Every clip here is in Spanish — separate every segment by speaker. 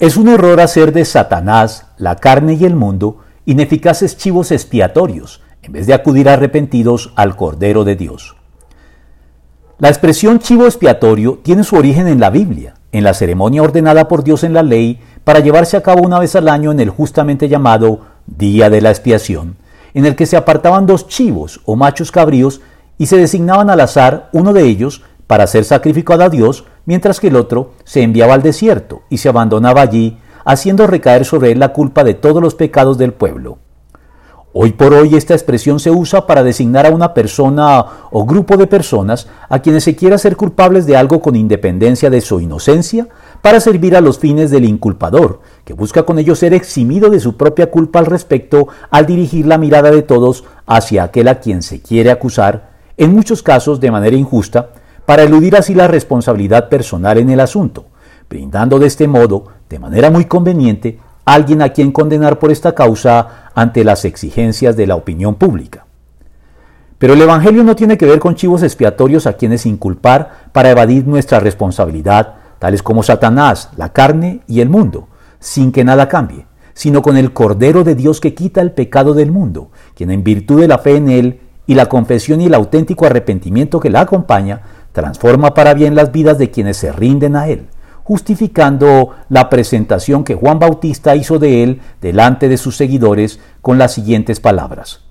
Speaker 1: Es un error hacer de Satanás, la carne y el mundo ineficaces chivos expiatorios, en vez de acudir arrepentidos al Cordero de Dios. La expresión chivo expiatorio tiene su origen en la Biblia, en la ceremonia ordenada por Dios en la ley para llevarse a cabo una vez al año en el justamente llamado Día de la Expiación, en el que se apartaban dos chivos o machos cabríos y se designaban al azar uno de ellos para ser sacrificado a Dios, mientras que el otro se enviaba al desierto y se abandonaba allí, haciendo recaer sobre él la culpa de todos los pecados del pueblo. Hoy por hoy esta expresión se usa para designar a una persona o grupo de personas a quienes se quiera ser culpables de algo con independencia de su inocencia, para servir a los fines del inculpador, que busca con ello ser eximido de su propia culpa al respecto al dirigir la mirada de todos hacia aquel a quien se quiere acusar, en muchos casos de manera injusta, para eludir así la responsabilidad personal en el asunto, brindando de este modo, de manera muy conveniente, alguien a quien condenar por esta causa ante las exigencias de la opinión pública. Pero el Evangelio no tiene que ver con chivos expiatorios a quienes inculpar para evadir nuestra responsabilidad, tales como Satanás, la carne y el mundo, sin que nada cambie, sino con el Cordero de Dios que quita el pecado del mundo, quien en virtud de la fe en Él y la confesión y el auténtico arrepentimiento que la acompaña, transforma para bien las vidas de quienes se rinden a Él, justificando la presentación que Juan Bautista hizo de Él delante de sus seguidores con las siguientes palabras.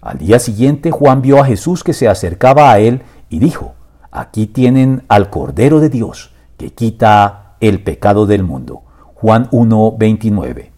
Speaker 1: Al día siguiente Juan vio a Jesús que se acercaba a Él y dijo, Aquí tienen al Cordero de Dios, que quita el pecado del mundo. Juan 1, 29.